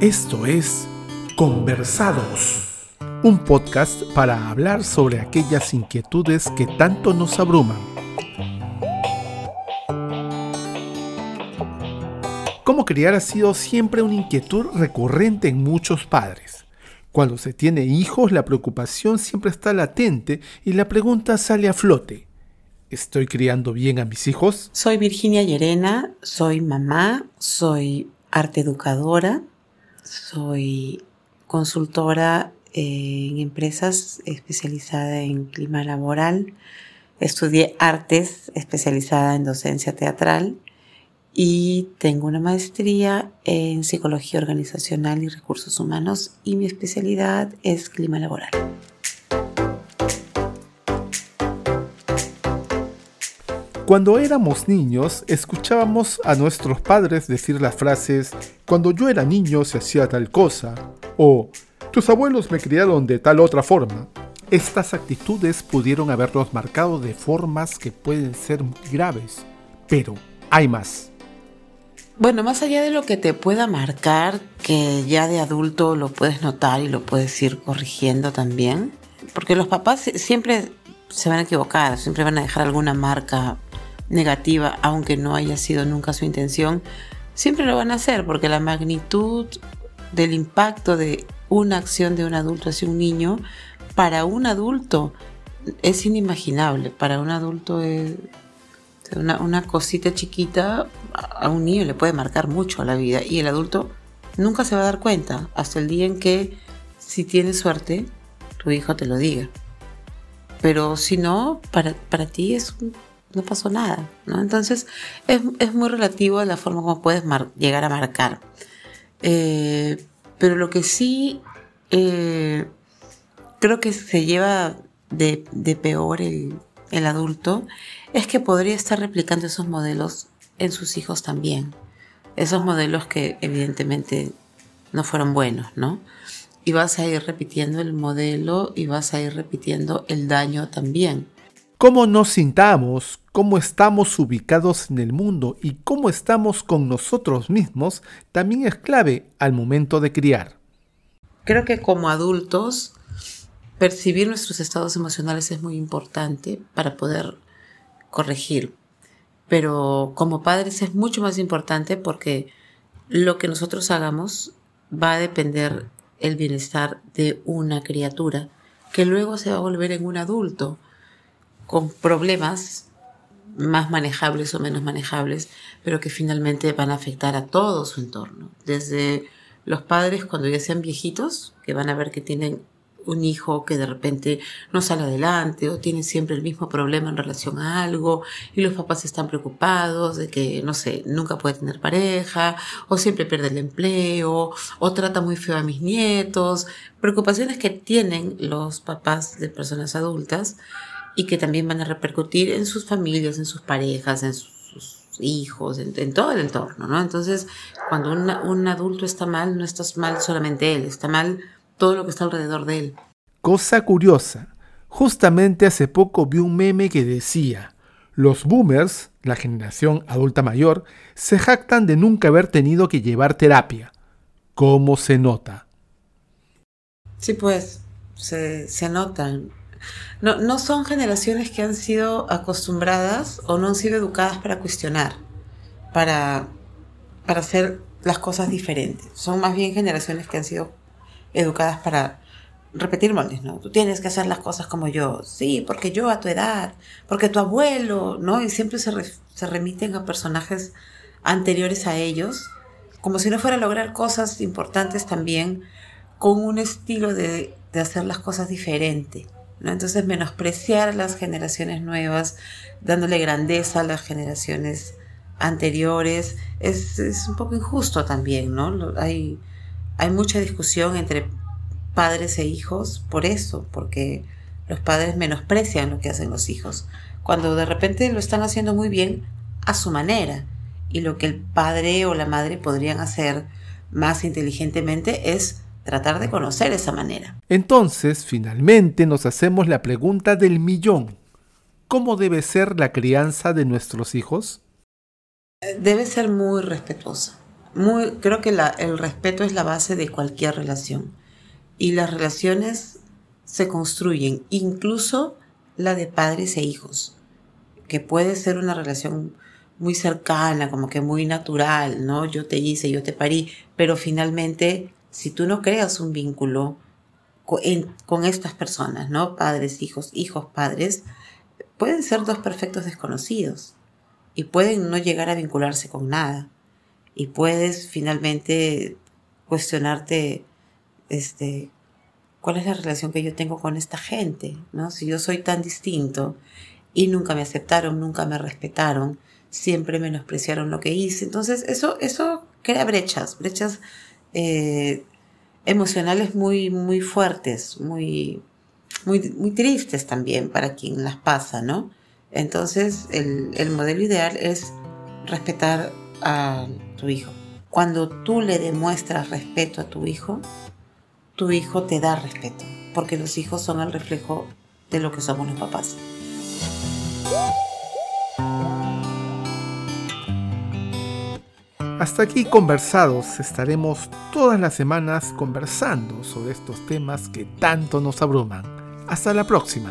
Esto es Conversados, un podcast para hablar sobre aquellas inquietudes que tanto nos abruman. Cómo criar ha sido siempre una inquietud recurrente en muchos padres. Cuando se tiene hijos, la preocupación siempre está latente y la pregunta sale a flote. ¿Estoy criando bien a mis hijos? Soy Virginia Llerena, soy mamá, soy arte educadora, soy consultora en empresas especializada en clima laboral. Estudié artes especializada en docencia teatral y tengo una maestría en psicología organizacional y recursos humanos y mi especialidad es clima laboral. Cuando éramos niños, escuchábamos a nuestros padres decir las frases, cuando yo era niño se hacía tal cosa, o tus abuelos me criaron de tal otra forma. Estas actitudes pudieron haberlos marcado de formas que pueden ser muy graves, pero hay más. Bueno, más allá de lo que te pueda marcar, que ya de adulto lo puedes notar y lo puedes ir corrigiendo también, porque los papás siempre se van a equivocar, siempre van a dejar alguna marca negativa, aunque no haya sido nunca su intención, siempre lo van a hacer porque la magnitud del impacto de una acción de un adulto hacia un niño, para un adulto es inimaginable. Para un adulto es una, cosita chiquita a un niño le puede marcar mucho la vida y el adulto nunca se va a dar cuenta hasta el día en que, si tiene suerte, tu hijo te lo diga. Pero si no, para, para ti es un no pasó nada, ¿no? Entonces es, muy relativo a la forma como puedes llegar a marcar. Eh, pero lo que sí eh, creo que se lleva de, peor el, el, adulto es que podría estar replicando esos modelos en sus hijos también. Esos modelos que evidentemente no fueron buenos, ¿no? Y vas a ir repitiendo el modelo y vas a ir repitiendo el daño también. Cómo nos sintamos, cómo estamos ubicados en el mundo y cómo estamos con nosotros mismos también es clave al momento de criar. Creo que como adultos, percibir nuestros estados emocionales es muy importante para poder corregir. Pero como padres es mucho más importante porque lo que nosotros hagamos va a depender el bienestar de una criatura que luego se va a volver en un adulto con problemas más manejables o menos manejables, pero que finalmente van a afectar a todo su entorno. Desde los padres cuando ya sean viejitos, que van a ver que tienen un hijo que de repente no sale adelante o tiene siempre el mismo problema en relación a algo y los papás están preocupados de que, no sé, nunca puede tener pareja o siempre pierde el empleo o trata muy feo a mis nietos. Preocupaciones que tienen los papás de personas adultas y que también van a repercutir en sus familias, en sus parejas, en sus, hijos, en, todo el entorno, ¿no? Entonces, cuando un adulto está mal, no está mal solamente él, está mal todo lo que está alrededor de él. Cosa curiosa, justamente hace poco vi un meme que decía, los boomers, la generación adulta mayor, se jactan de nunca haber tenido que llevar terapia. ¿Cómo se nota? Sí, pues, se, se notan no, no son generaciones que han sido acostumbradas o no han sido educadas para cuestionar, para, para hacer las cosas diferentes. Son más bien generaciones que han sido educadas para repetir moldes, ¿no? Tú tienes que hacer las cosas como yo. Sí, porque yo a tu edad, porque tu abuelo, ¿no? Y siempre se, se remiten a personajes anteriores a ellos, como si no fuera lograr cosas importantes también con un estilo de, de hacer las cosas diferente. Entonces menospreciar las generaciones nuevas, dándole grandeza a las generaciones anteriores, es, un poco injusto también, ¿no? Hay, hay mucha discusión entre padres e hijos por eso, porque los padres menosprecian lo que hacen los hijos, cuando de repente lo están haciendo muy bien a su manera, y lo que el padre o la madre podrían hacer más inteligentemente es tratar de conocer esa manera. Entonces, finalmente nos hacemos la pregunta del millón. ¿Cómo debe ser la crianza de nuestros hijos? Debe ser muy respetuosa, muy, creo que el respeto es la base de cualquier relación. Y las relaciones se construyen, incluso la de padres e hijos, que puede ser una relación muy cercana, como que muy natural, ¿no? Yo te hice, yo te parí, pero finalmente, si tú no creas un vínculo con, estas personas, ¿no? Padres, hijos, hijos, padres, pueden ser dos perfectos desconocidos y pueden no llegar a vincularse con nada y puedes finalmente cuestionarte este cuál es la relación que yo tengo con esta gente, ¿no? Si yo soy tan distinto y nunca me aceptaron, nunca me respetaron, siempre menospreciaron lo que hice. Entonces, eso, eso crea brechas, brechas eh, emocionales muy, muy fuertes, muy, muy, muy tristes también para quien las pasa, ¿no? Entonces, el, el modelo ideal es respetar a tu hijo. Cuando tú le demuestras respeto a tu hijo, tu hijo te da respeto, porque los hijos son el reflejo de lo que somos los papás. Hasta aquí conversados, estaremos todas las semanas conversando sobre estos temas que tanto nos abruman. Hasta la próxima.